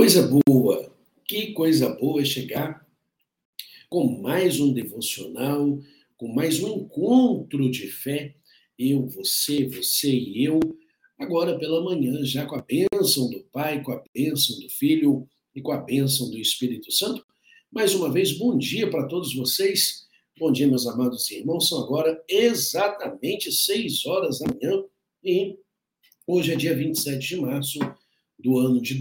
Coisa boa, que coisa boa chegar com mais um devocional, com mais um encontro de fé. Eu, você, você e eu, agora pela manhã, já com a bênção do Pai, com a bênção do Filho e com a bênção do Espírito Santo. Mais uma vez, bom dia para todos vocês. Bom dia, meus amados irmãos. São agora exatamente 6 horas da manhã e hoje é dia 27 de março do ano de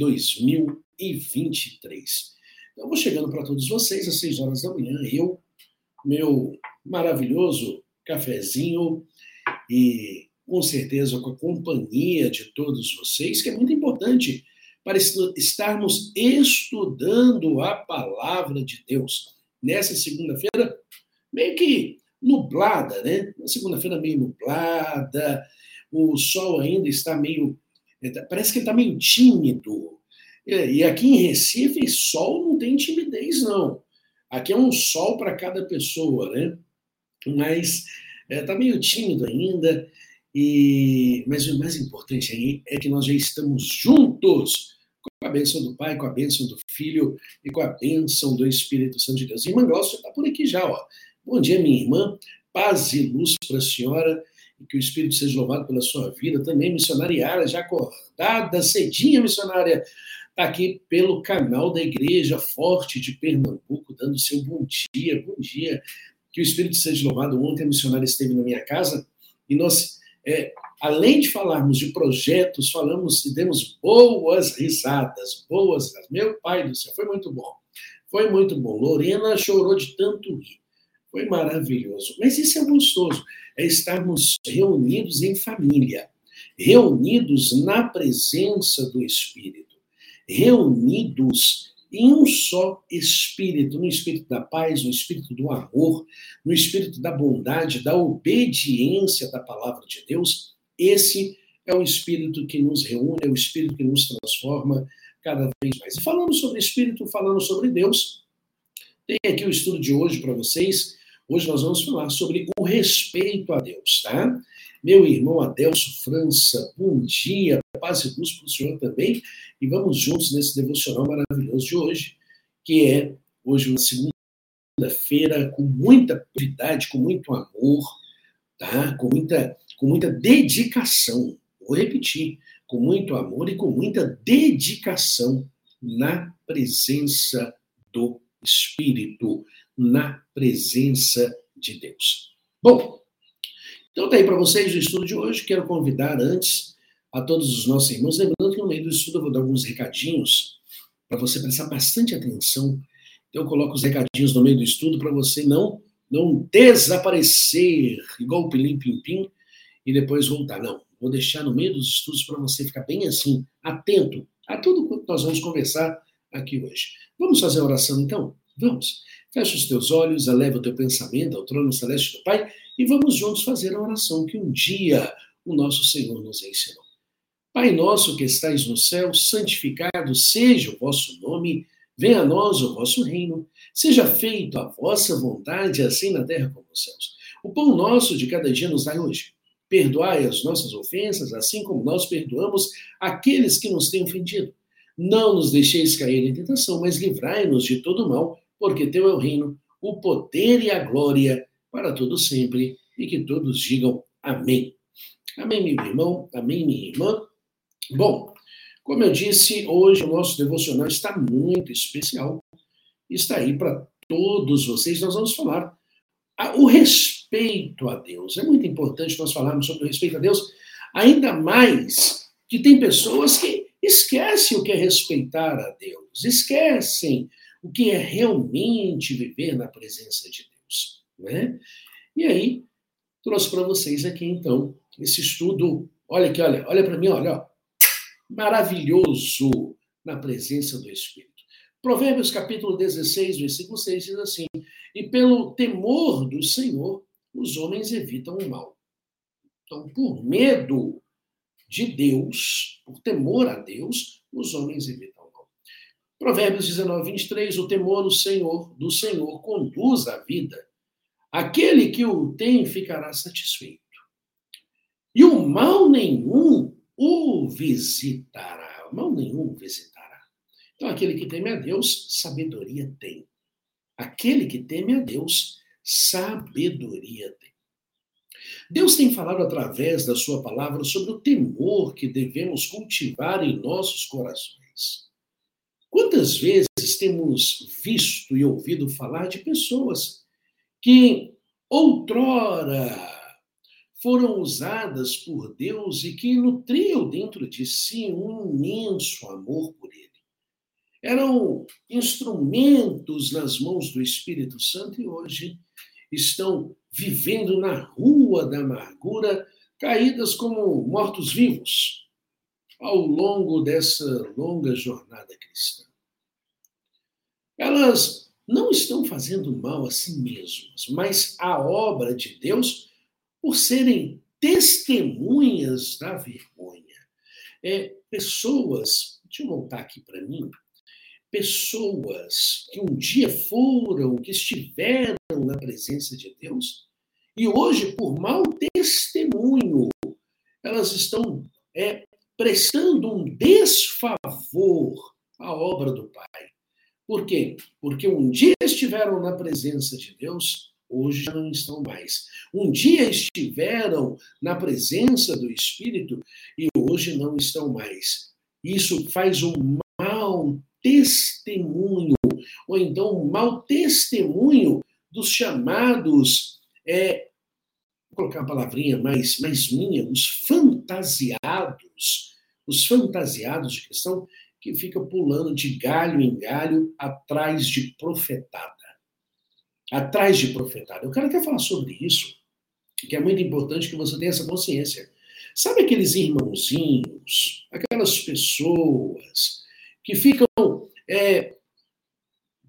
2023. Então, vou chegando para todos vocês às 6 horas da manhã, eu, meu maravilhoso cafezinho e com certeza com a companhia de todos vocês, que é muito importante para estarmos estudando a palavra de Deus. Nessa segunda-feira, meio que nublada, né? Na segunda-feira meio nublada, o sol ainda está meio Tá, parece que ele está meio tímido. E aqui em Recife, sol não tem timidez, não. Aqui é um sol para cada pessoa, né? Mas está é, meio tímido ainda. E, mas o mais importante aí é que nós já estamos juntos com a bênção do Pai, com a bênção do Filho e com a bênção do Espírito Santo de Deus. Irmã Glaucia está por aqui já, ó. Bom dia, minha irmã. Paz e luz para a senhora e que o Espírito seja louvado pela sua vida. Também, missionária Yara, já acordada, cedinha, missionária, aqui pelo canal da Igreja Forte de Pernambuco, dando seu bom dia, bom dia. Que o Espírito seja louvado. Ontem a missionária esteve na minha casa e nós, é, além de falarmos de projetos, falamos e demos boas risadas, boas. Meu pai do céu, foi muito bom. Foi muito bom. Lorena chorou de tanto rir. Foi maravilhoso. Mas isso é gostoso é estarmos reunidos em família, reunidos na presença do Espírito, reunidos em um só Espírito, no Espírito da paz, no Espírito do amor, no Espírito da bondade, da obediência da palavra de Deus. Esse é o Espírito que nos reúne, é o Espírito que nos transforma cada vez mais. E falando sobre Espírito, falando sobre Deus, tem aqui o estudo de hoje para vocês Hoje nós vamos falar sobre o respeito a Deus, tá? Meu irmão Adelso França, bom dia, paz e luz para o senhor também. E vamos juntos nesse devocional maravilhoso de hoje, que é hoje uma segunda-feira com muita prioridade, com muito amor, tá? Com muita, com muita dedicação. Vou repetir, com muito amor e com muita dedicação na presença do Espírito na presença de Deus. Bom, então aí para vocês o estudo de hoje. Quero convidar antes a todos os nossos irmãos, lembrando que no meio do estudo eu vou dar alguns recadinhos para você prestar bastante atenção. Então eu coloco os recadinhos no meio do estudo para você não não desaparecer igual o pilim pim pim e depois voltar. Não, vou deixar no meio dos estudos para você ficar bem assim, atento a tudo que nós vamos conversar aqui hoje. Vamos fazer a oração então? Vamos. Feche os teus olhos, eleva o teu pensamento ao trono celeste do Pai e vamos juntos fazer a oração que um dia o nosso Senhor nos ensinou. Pai nosso que estais no céu, santificado seja o vosso nome, venha a nós o vosso reino, seja feito a vossa vontade, assim na terra como nos céus. O pão nosso de cada dia nos dai hoje. Perdoai as nossas ofensas, assim como nós perdoamos aqueles que nos têm ofendido. Não nos deixeis cair em tentação, mas livrai-nos de todo mal porque teu é o reino, o poder e a glória para todo sempre, e que todos digam amém. Amém, meu irmão, amém, minha irmã. Bom, como eu disse, hoje o nosso devocional está muito especial. Está aí para todos vocês. Nós vamos falar o respeito a Deus. É muito importante nós falarmos sobre o respeito a Deus, ainda mais que tem pessoas que esquecem o que é respeitar a Deus, esquecem o que é realmente viver na presença de Deus. Né? E aí, trouxe para vocês aqui, então, esse estudo. Olha aqui, olha, olha para mim, olha, ó, maravilhoso na presença do Espírito. Provérbios capítulo 16, versículo 6 diz assim: E pelo temor do Senhor, os homens evitam o mal. Então, por medo de Deus, por temor a Deus, os homens evitam Provérbios 19, 23, o temor do Senhor, do Senhor conduz a vida. Aquele que o tem ficará satisfeito. E o mal nenhum o visitará. O mal nenhum o visitará. Então, aquele que teme a Deus, sabedoria tem. Aquele que teme a Deus, sabedoria tem. Deus tem falado através da sua palavra sobre o temor que devemos cultivar em nossos corações. Quantas vezes temos visto e ouvido falar de pessoas que outrora foram usadas por Deus e que nutriam dentro de si um imenso amor por Ele? Eram instrumentos nas mãos do Espírito Santo e hoje estão vivendo na rua da amargura, caídas como mortos-vivos ao longo dessa longa jornada cristã. Elas não estão fazendo mal a si mesmas, mas à obra de Deus por serem testemunhas da vergonha. É, pessoas, deixa eu voltar aqui para mim, pessoas que um dia foram, que estiveram na presença de Deus, e hoje, por mau testemunho, elas estão é, prestando um desfavor à obra do Pai. Por quê? Porque um dia estiveram na presença de Deus, hoje já não estão mais. Um dia estiveram na presença do Espírito e hoje não estão mais. Isso faz um mau testemunho, ou então um mau testemunho dos chamados, é, vou colocar uma palavrinha mais, mais minha, os fantasiados, os fantasiados de questão que fica pulando de galho em galho atrás de profetada. Atrás de profetada. Eu quero até falar sobre isso, que é muito importante que você tenha essa consciência. Sabe aqueles irmãozinhos, aquelas pessoas que ficam é,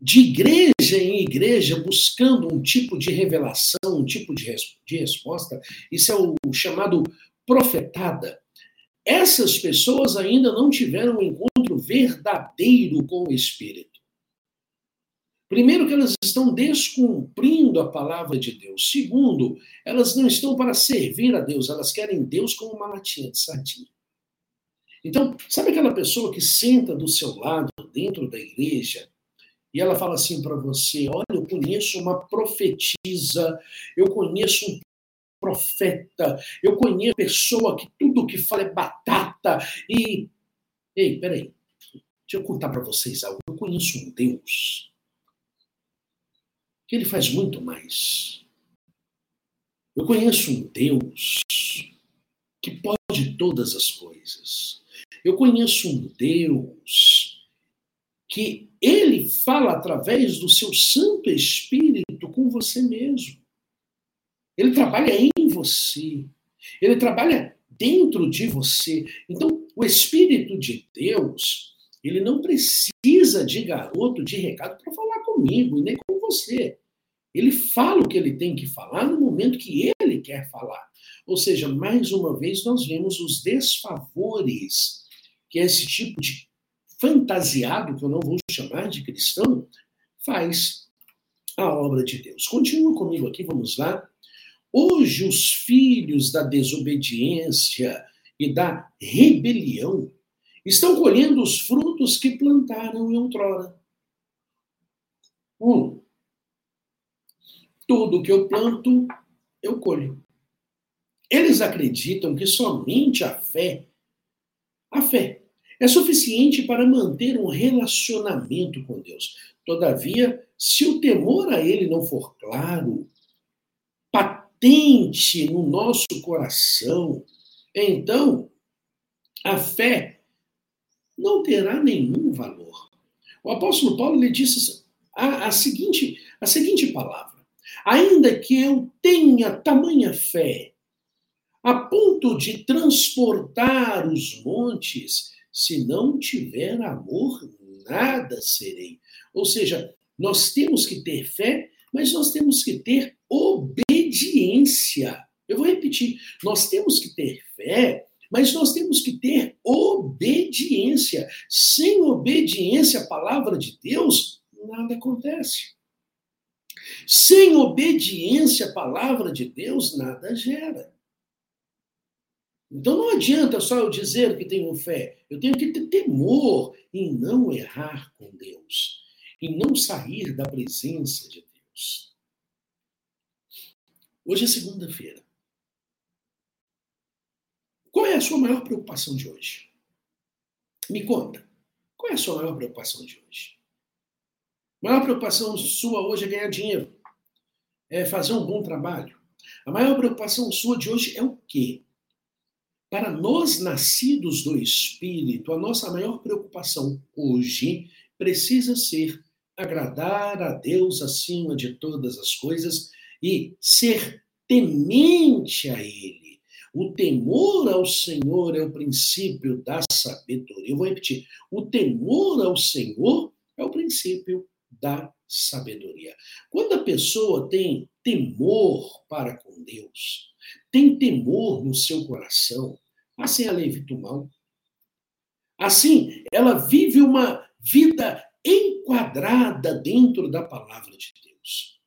de igreja em igreja buscando um tipo de revelação, um tipo de, de resposta. Isso é o chamado profetada. Essas pessoas ainda não tiveram um encontro verdadeiro com o Espírito. Primeiro, que elas estão descumprindo a palavra de Deus. Segundo, elas não estão para servir a Deus, elas querem Deus como uma latinha de sardinha. Então, sabe aquela pessoa que senta do seu lado, dentro da igreja, e ela fala assim para você: Olha, eu conheço uma profetisa, eu conheço um profeta, eu conheço pessoa que tudo que fala é batata, e. Ei, peraí, deixa eu contar para vocês algo. Eu conheço um Deus que ele faz muito mais. Eu conheço um Deus que pode todas as coisas. Eu conheço um Deus que ele fala através do seu Santo Espírito com você mesmo. Ele trabalha em você. Ele trabalha dentro de você. Então, o Espírito de Deus, ele não precisa de garoto de recado para falar comigo e nem com você. Ele fala o que ele tem que falar no momento que ele quer falar. Ou seja, mais uma vez, nós vemos os desfavores que esse tipo de fantasiado, que eu não vou chamar de cristão, faz a obra de Deus. Continua comigo aqui, vamos lá. Hoje, os filhos da desobediência e da rebelião estão colhendo os frutos que plantaram em outrora. Um, tudo que eu planto, eu colho. Eles acreditam que somente a fé, a fé, é suficiente para manter um relacionamento com Deus. Todavia, se o temor a Ele não for claro, patente no nosso coração, então a fé não terá nenhum valor. O apóstolo Paulo lhe disse a, a seguinte, a seguinte palavra: Ainda que eu tenha tamanha fé, a ponto de transportar os montes, se não tiver amor, nada serei. Ou seja, nós temos que ter fé, mas nós temos que ter obediência. Eu vou repetir: nós temos que ter fé, mas nós temos que ter obediência. Sem obediência à palavra de Deus, nada acontece. Sem obediência à palavra de Deus, nada gera. Então não adianta só eu dizer que tenho fé, eu tenho que ter temor em não errar com Deus, em não sair da presença de Deus. Hoje é segunda-feira. Qual é a sua maior preocupação de hoje? Me conta. Qual é a sua maior preocupação de hoje? A maior preocupação sua hoje é ganhar dinheiro, é fazer um bom trabalho. A maior preocupação sua de hoje é o quê? Para nós nascidos do Espírito, a nossa maior preocupação hoje precisa ser agradar a Deus acima de todas as coisas e ser temente a Ele. O temor ao Senhor é o princípio da sabedoria. Eu vou repetir: o temor ao Senhor é o princípio da sabedoria. Quando a pessoa tem temor para com Deus, tem temor no seu coração, assim ela evita o mal. Assim, ela vive uma vida enquadrada dentro da palavra de Deus.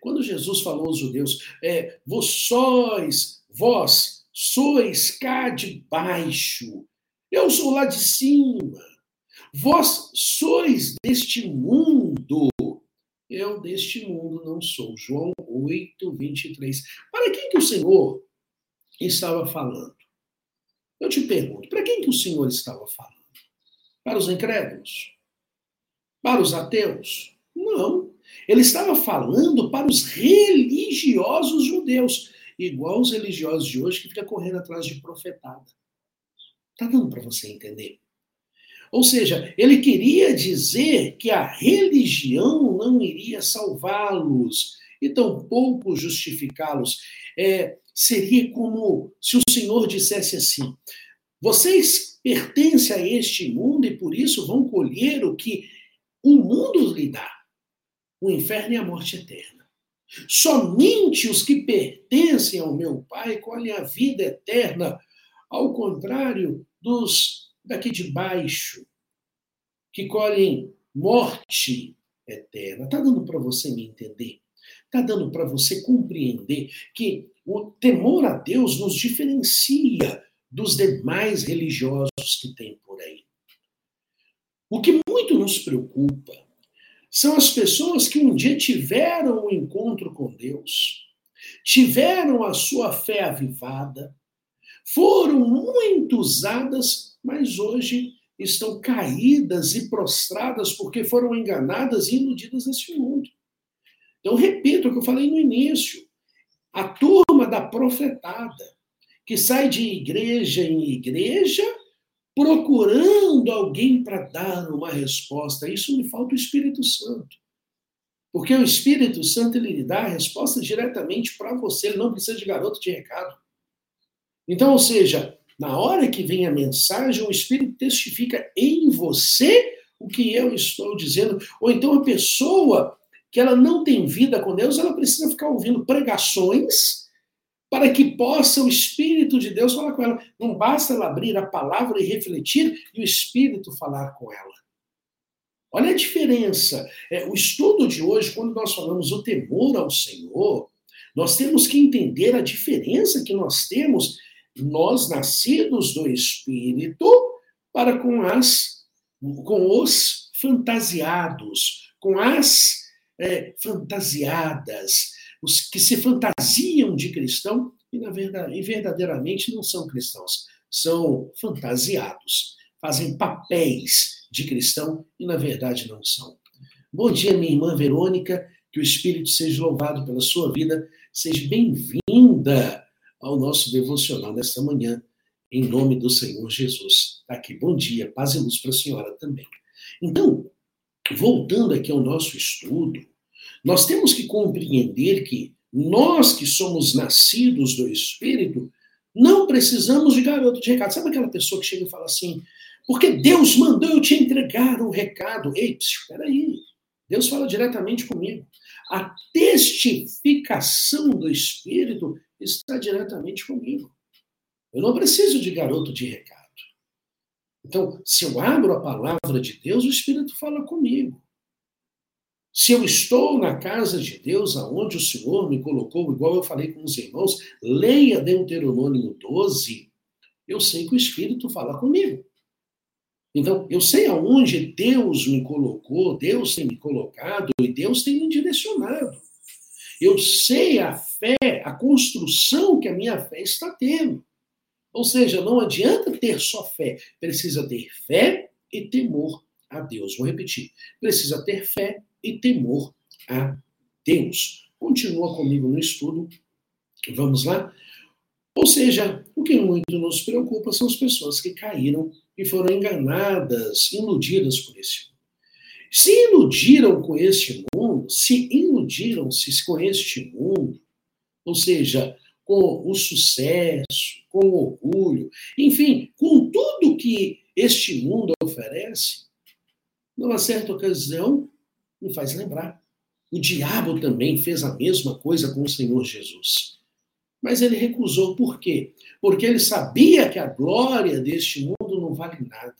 Quando Jesus falou aos judeus, é, vós sois, vós sois cá de baixo, eu sou lá de cima. Vós sois deste mundo, eu deste mundo não sou. João 8, 23. Para quem que o Senhor estava falando? Eu te pergunto, para quem que o Senhor estava falando? Para os incrédulos? Para os ateus? Não. Ele estava falando para os religiosos judeus, igual os religiosos de hoje que ficam correndo atrás de profetada. Tá dando para você entender? Ou seja, ele queria dizer que a religião não iria salvá-los e tampouco justificá-los. É, seria como se o Senhor dissesse assim: vocês pertencem a este mundo e por isso vão colher o que o mundo lhe dá: o inferno e a morte eterna. Somente os que pertencem ao meu Pai colhem a vida eterna, ao contrário dos daqui de baixo, que colhem morte eterna. Está dando para você me entender? Está dando para você compreender que o temor a Deus nos diferencia dos demais religiosos que tem por aí. O que muito nos preocupa são as pessoas que um dia tiveram um encontro com Deus, tiveram a sua fé avivada, foram muito usadas mas hoje estão caídas e prostradas porque foram enganadas e iludidas nesse mundo. Então, repito o que eu falei no início. A turma da profetada, que sai de igreja em igreja procurando alguém para dar uma resposta. Isso me falta o Espírito Santo. Porque o Espírito Santo ele lhe dá a resposta diretamente para você, ele não precisa de garoto de recado. Então, ou seja, na hora que vem a mensagem, o Espírito testifica em você o que eu estou dizendo. Ou então a pessoa que ela não tem vida com Deus, ela precisa ficar ouvindo pregações para que possa o Espírito de Deus falar com ela. Não basta ela abrir a palavra e refletir e o Espírito falar com ela. Olha a diferença. É, o estudo de hoje, quando nós falamos o temor ao Senhor, nós temos que entender a diferença que nós temos nós nascidos do Espírito para com as com os fantasiados, com as é, fantasiadas, os que se fantasiam de cristão e, na verdade, e verdadeiramente não são cristãos, são fantasiados, fazem papéis de cristão e na verdade não são. Bom dia, minha irmã Verônica, que o Espírito seja louvado pela sua vida, seja bem-vinda ao nosso devocional nesta manhã, em nome do Senhor Jesus. Tá aqui, bom dia, paz e luz para a senhora também. Então, voltando aqui ao nosso estudo, nós temos que compreender que nós que somos nascidos do Espírito, não precisamos de garoto de recado. Sabe aquela pessoa que chega e fala assim, porque Deus mandou eu te entregar um recado. Ei, espera aí. Deus fala diretamente comigo. A testificação do Espírito está diretamente comigo. Eu não preciso de garoto de recado. Então, se eu abro a palavra de Deus, o Espírito fala comigo. Se eu estou na casa de Deus, aonde o Senhor me colocou, igual eu falei com os irmãos, leia Deuteronômio 12, eu sei que o Espírito fala comigo. Então, eu sei aonde Deus me colocou, Deus tem me colocado e Deus tem me direcionado. Eu sei a fé, a construção que a minha fé está tendo. Ou seja, não adianta ter só fé, precisa ter fé e temor a Deus. Vou repetir: precisa ter fé e temor a Deus. Continua comigo no estudo. Vamos lá? Ou seja, o que muito nos preocupa são as pessoas que caíram e foram enganadas, iludidas por esse mundo. Se iludiram com este mundo, se iludiram-se com este mundo, ou seja, com o sucesso, com o orgulho, enfim, com tudo que este mundo oferece, numa certa ocasião, me faz lembrar. O diabo também fez a mesma coisa com o Senhor Jesus. Mas ele recusou, por quê? Porque ele sabia que a glória deste mundo não vale nada.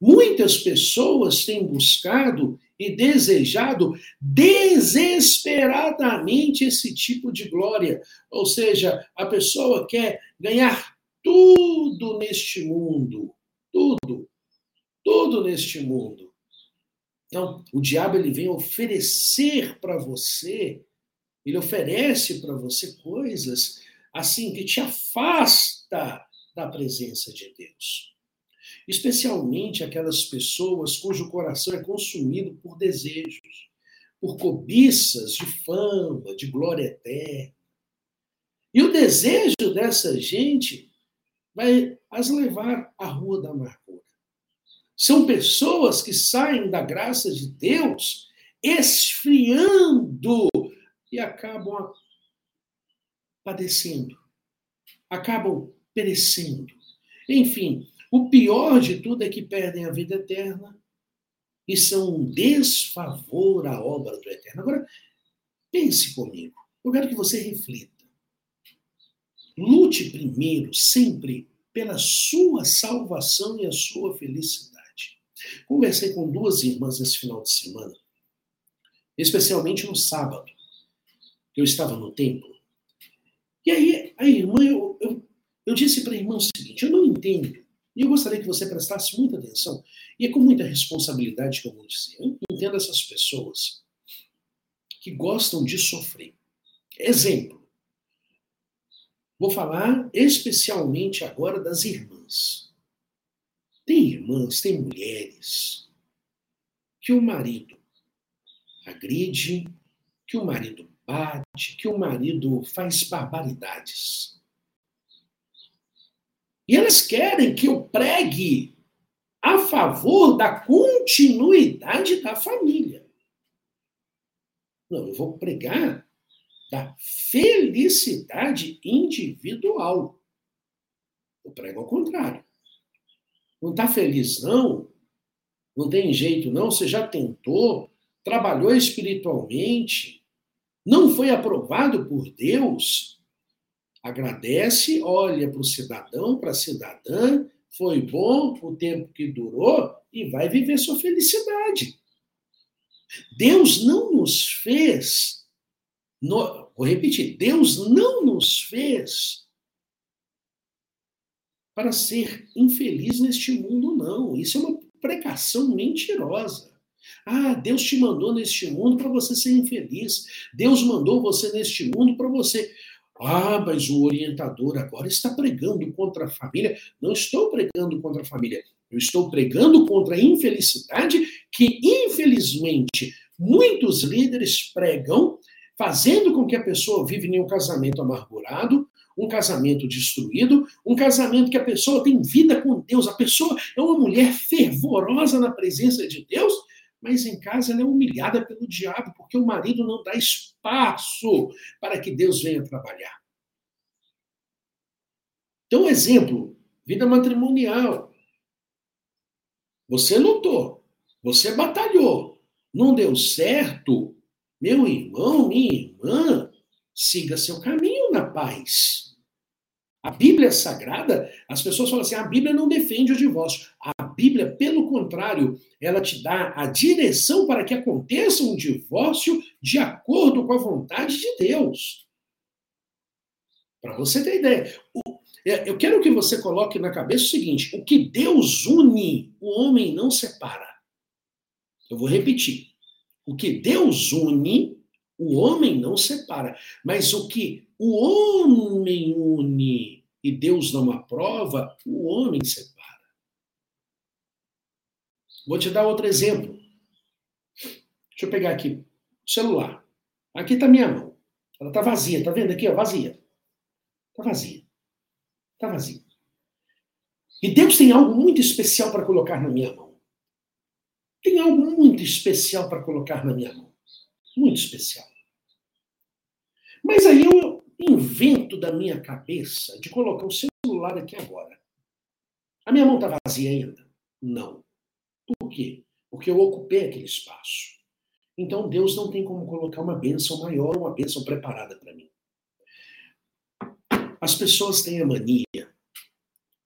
Muitas pessoas têm buscado e desejado desesperadamente esse tipo de glória. Ou seja, a pessoa quer ganhar tudo neste mundo. Tudo. Tudo neste mundo. Então, o diabo ele vem oferecer para você, ele oferece para você coisas assim que te afasta da presença de Deus especialmente aquelas pessoas cujo coração é consumido por desejos, por cobiças de fama, de glória eterna. E o desejo dessa gente vai as levar à rua da amargura. São pessoas que saem da graça de Deus esfriando e acabam padecendo, acabam perecendo. Enfim, o pior de tudo é que perdem a vida eterna e são um desfavor à obra do Eterno. Agora, pense comigo. Eu quero que você reflita. Lute primeiro, sempre, pela sua salvação e a sua felicidade. Conversei com duas irmãs esse final de semana, especialmente no sábado, que eu estava no templo. E aí, a irmã, eu, eu, eu disse para a irmã o seguinte: eu não entendo e eu gostaria que você prestasse muita atenção, e é com muita responsabilidade que eu vou dizer. Eu entendo essas pessoas que gostam de sofrer. Exemplo. Vou falar especialmente agora das irmãs. Tem irmãs, tem mulheres que o marido agride, que o marido bate, que o marido faz barbaridades. E elas querem que eu pregue a favor da continuidade da família. Não, eu vou pregar da felicidade individual. Eu prego ao contrário. Não está feliz, não? Não tem jeito, não? Você já tentou? Trabalhou espiritualmente? Não foi aprovado por Deus? agradece, olha para o cidadão, para a cidadã, foi bom o tempo que durou e vai viver sua felicidade. Deus não nos fez, no, vou repetir, Deus não nos fez para ser infeliz neste mundo, não. Isso é uma pregação mentirosa. Ah, Deus te mandou neste mundo para você ser infeliz. Deus mandou você neste mundo para você. Ah, mas o orientador agora está pregando contra a família. Não estou pregando contra a família. Eu estou pregando contra a infelicidade que, infelizmente, muitos líderes pregam, fazendo com que a pessoa vive em um casamento amargurado, um casamento destruído, um casamento que a pessoa tem vida com Deus, a pessoa é uma mulher fervorosa na presença de Deus, mas em casa ela é humilhada pelo diabo, porque o marido não dá espaço para que Deus venha trabalhar. Então, exemplo, vida matrimonial. Você lutou, você batalhou, não deu certo, meu irmão, minha irmã, siga seu caminho na paz. A Bíblia Sagrada, as pessoas falam assim: a Bíblia não defende o divórcio. A Bíblia, pelo contrário, ela te dá a direção para que aconteça um divórcio de acordo com a vontade de Deus. Para você ter ideia, É, eu quero que você coloque na cabeça o seguinte: o que Deus une, o homem não separa. Eu vou repetir. O que Deus une, o homem não separa. Mas o que o homem une e Deus não aprova, o homem separa. Vou te dar outro exemplo. Deixa eu pegar aqui o celular. Aqui está minha mão. Ela está vazia, está vendo aqui? Ó, vazia. Está vazia. Está vazia. E Deus tem algo muito especial para colocar na minha mão. Tem algo muito especial para colocar na minha mão. Muito especial. Mas aí eu invento da minha cabeça de colocar o celular aqui agora. A minha mão está vazia ainda? Não. Por quê? Porque eu ocupei aquele espaço. Então Deus não tem como colocar uma bênção maior, uma bênção preparada para mim. As pessoas têm a mania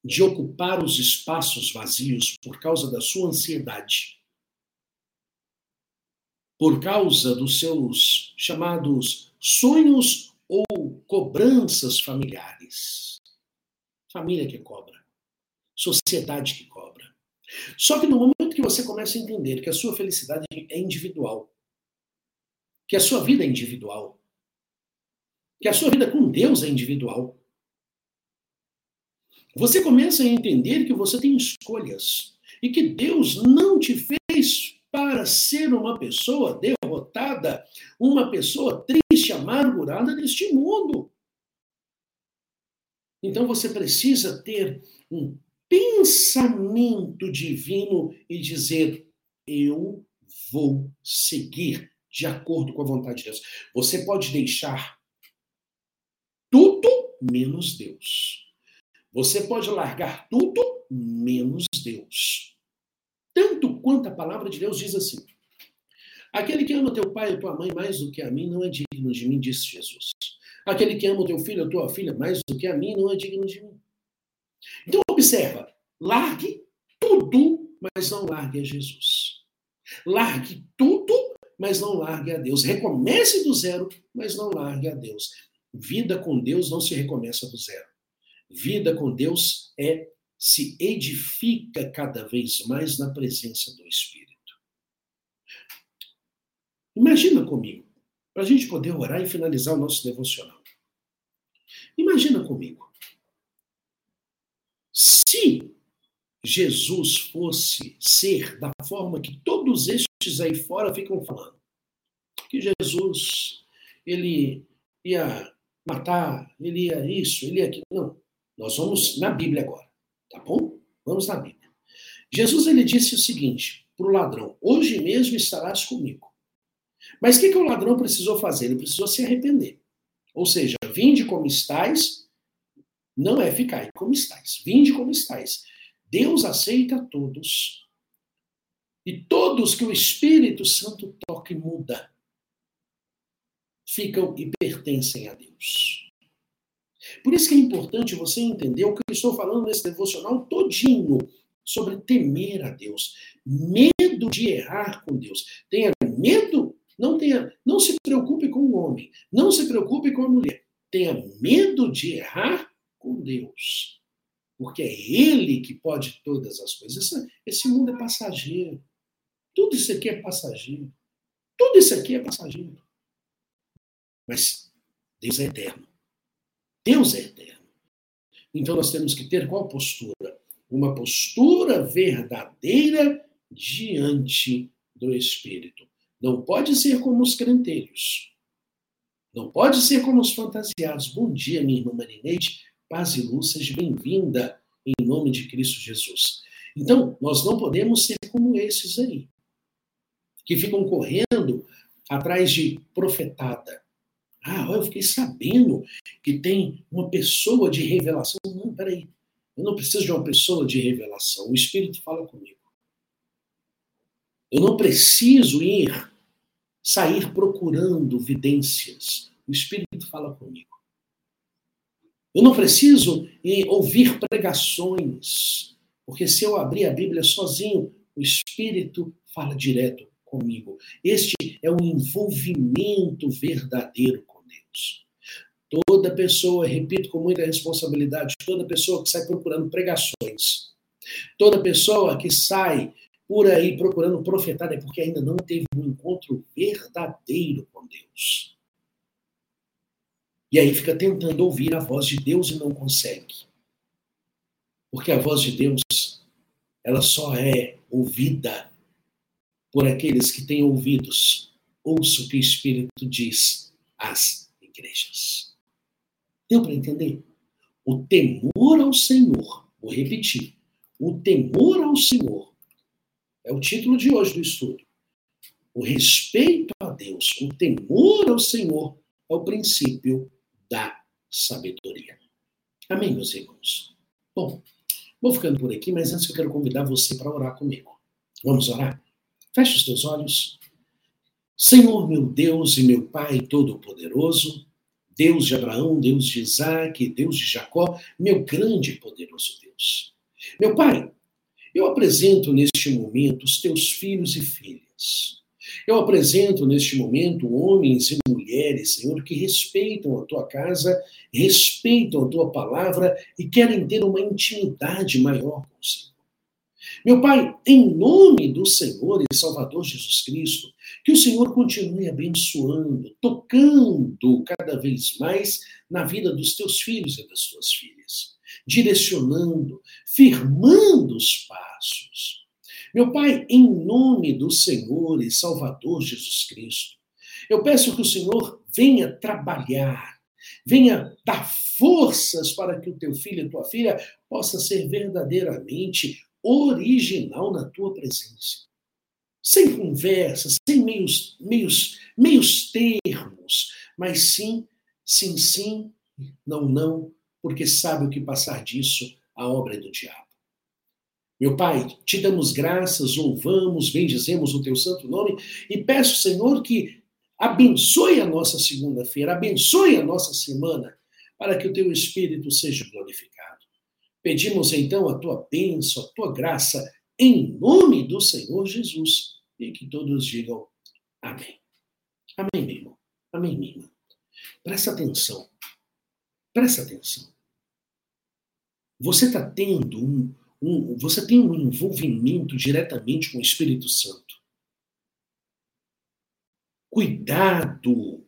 de ocupar os espaços vazios por causa da sua ansiedade, por causa dos seus chamados sonhos ou cobranças familiares. Família que cobra, sociedade que cobra. Só que no momento que você começa a entender que a sua felicidade é individual, que a sua vida é individual, que a sua vida com Deus é individual, você começa a entender que você tem escolhas e que Deus não te fez para ser uma pessoa derrotada, uma pessoa triste, amargurada neste mundo. Então você precisa ter um pensamento divino e dizer: eu vou seguir de acordo com a vontade de Deus. Você pode deixar tudo menos Deus. Você pode largar tudo menos Deus. Tanto quanto a palavra de Deus diz assim: Aquele que ama teu pai e tua mãe mais do que a mim não é digno de mim, disse Jesus. Aquele que ama teu filho ou tua filha mais do que a mim não é digno de mim. Então, observa: largue tudo, mas não largue a Jesus. Largue tudo, mas não largue a Deus. Recomece do zero, mas não largue a Deus. Vida com Deus não se recomeça do zero. Vida com Deus é se edifica cada vez mais na presença do Espírito. Imagina comigo, para a gente poder orar e finalizar o nosso devocional. Imagina comigo. Se Jesus fosse ser da forma que todos estes aí fora ficam falando, que Jesus, ele ia matar, ele ia isso, ele ia aquilo. Não. Nós vamos na Bíblia agora, tá bom? Vamos na Bíblia. Jesus ele disse o seguinte para o ladrão: Hoje mesmo estarás comigo. Mas o que, que o ladrão precisou fazer? Ele precisou se arrepender. Ou seja, vinde como estáis, não é ficar como estáis. Vinde como estáis. Deus aceita todos. E todos que o Espírito Santo toca e muda, ficam e pertencem a Deus. Por isso que é importante você entender o que eu estou falando nesse devocional todinho sobre temer a Deus, medo de errar com Deus. Tenha medo, não tenha, não se preocupe com o homem, não se preocupe com a mulher. Tenha medo de errar com Deus. Porque é ele que pode todas as coisas. Esse, esse mundo é passageiro. Tudo isso aqui é passageiro. Tudo isso aqui é passageiro. Mas Deus é eterno. Deus é eterno. Então nós temos que ter qual postura? Uma postura verdadeira diante do Espírito. Não pode ser como os crentelhos. Não pode ser como os fantasiados. Bom dia, minha irmã Marineide. Paz e luz, seja bem-vinda em nome de Cristo Jesus. Então, nós não podemos ser como esses aí, que ficam correndo atrás de profetada, ah, eu fiquei sabendo que tem uma pessoa de revelação. Não, peraí. Eu não preciso de uma pessoa de revelação. O Espírito fala comigo. Eu não preciso ir, sair procurando vidências. O Espírito fala comigo. Eu não preciso ir ouvir pregações, porque se eu abrir a Bíblia sozinho, o Espírito fala direto comigo. Este é o envolvimento verdadeiro Deus. Toda pessoa, repito com muita responsabilidade, toda pessoa que sai procurando pregações, toda pessoa que sai por aí procurando profetar é porque ainda não teve um encontro verdadeiro com Deus. E aí fica tentando ouvir a voz de Deus e não consegue. Porque a voz de Deus, ela só é ouvida por aqueles que têm ouvidos. Ouça o que o Espírito diz às igrejas. Deu para entender? O temor ao Senhor, vou repetir, o temor ao Senhor é o título de hoje do estudo. O respeito a Deus, o temor ao Senhor é o princípio da sabedoria. Amém, meus irmãos? Bom, vou ficando por aqui, mas antes eu quero convidar você para orar comigo. Vamos orar? Feche os teus olhos. Senhor, meu Deus e meu Pai Todo-Poderoso, Deus de Abraão, Deus de Isaac, Deus de Jacó, meu grande e poderoso Deus. Meu Pai, eu apresento neste momento os teus filhos e filhas. Eu apresento neste momento homens e mulheres, Senhor, que respeitam a tua casa, respeitam a tua palavra e querem ter uma intimidade maior com o Senhor. Meu Pai, em nome do Senhor e Salvador Jesus Cristo, que o Senhor continue abençoando, tocando cada vez mais na vida dos teus filhos e das tuas filhas, direcionando, firmando os passos. Meu Pai, em nome do Senhor e Salvador Jesus Cristo, eu peço que o Senhor venha trabalhar, venha dar forças para que o teu filho e tua filha possa ser verdadeiramente original na tua presença. Sem conversas, sem meios, meios, meios termos, mas sim, sim, sim, não, não, porque sabe o que passar disso, a obra é do diabo. Meu Pai, te damos graças, louvamos, bendizemos o teu santo nome e peço, Senhor, que abençoe a nossa segunda-feira, abençoe a nossa semana, para que o teu Espírito seja glorificado. Pedimos então a tua bênção, a tua graça, em nome do Senhor Jesus, e que todos digam amém. Amém, meu irmão. Amém, minha irmã. Presta atenção. Presta atenção. Você está tendo um, um, você tem um envolvimento diretamente com o Espírito Santo. Cuidado,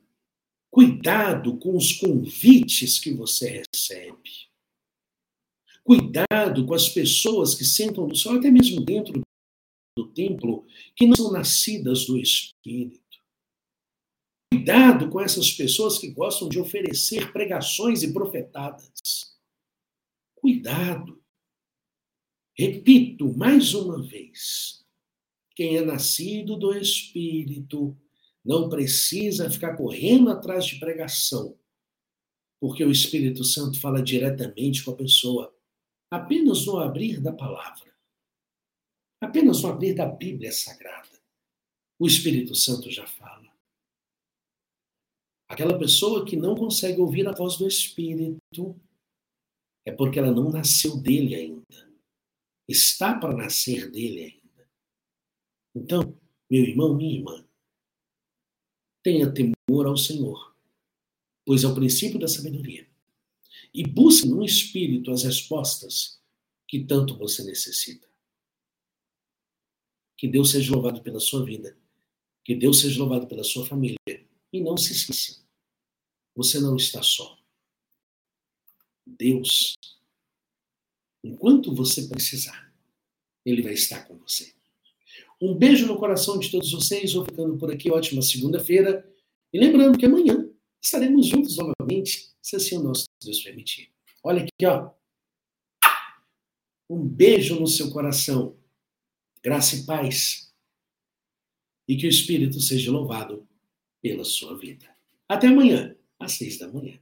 cuidado com os convites que você recebe. Cuidado com as pessoas que sentam no céu, até mesmo dentro do templo, que não são nascidas do Espírito. Cuidado com essas pessoas que gostam de oferecer pregações e profetadas. Cuidado. Repito mais uma vez: quem é nascido do Espírito não precisa ficar correndo atrás de pregação, porque o Espírito Santo fala diretamente com a pessoa apenas no abrir da palavra, apenas no abrir da Bíblia Sagrada, o Espírito Santo já fala. Aquela pessoa que não consegue ouvir a voz do Espírito é porque ela não nasceu dele ainda. Está para nascer dele ainda. Então, meu irmão, minha irmã, tenha temor ao Senhor, pois é o princípio da sabedoria e busque no espírito as respostas que tanto você necessita. Que Deus seja louvado pela sua vida. Que Deus seja louvado pela sua família. E não se esqueça, você não está só. Deus, enquanto você precisar, Ele vai estar com você. Um beijo no coração de todos vocês. Vou ficando por aqui. Ótima segunda-feira. E lembrando que amanhã estaremos juntos novamente, se assim o nosso Deus permitir. Olha aqui, ó. Um beijo no seu coração. Graça e paz. E que o Espírito seja louvado pela sua vida. Até amanhã, às seis da manhã.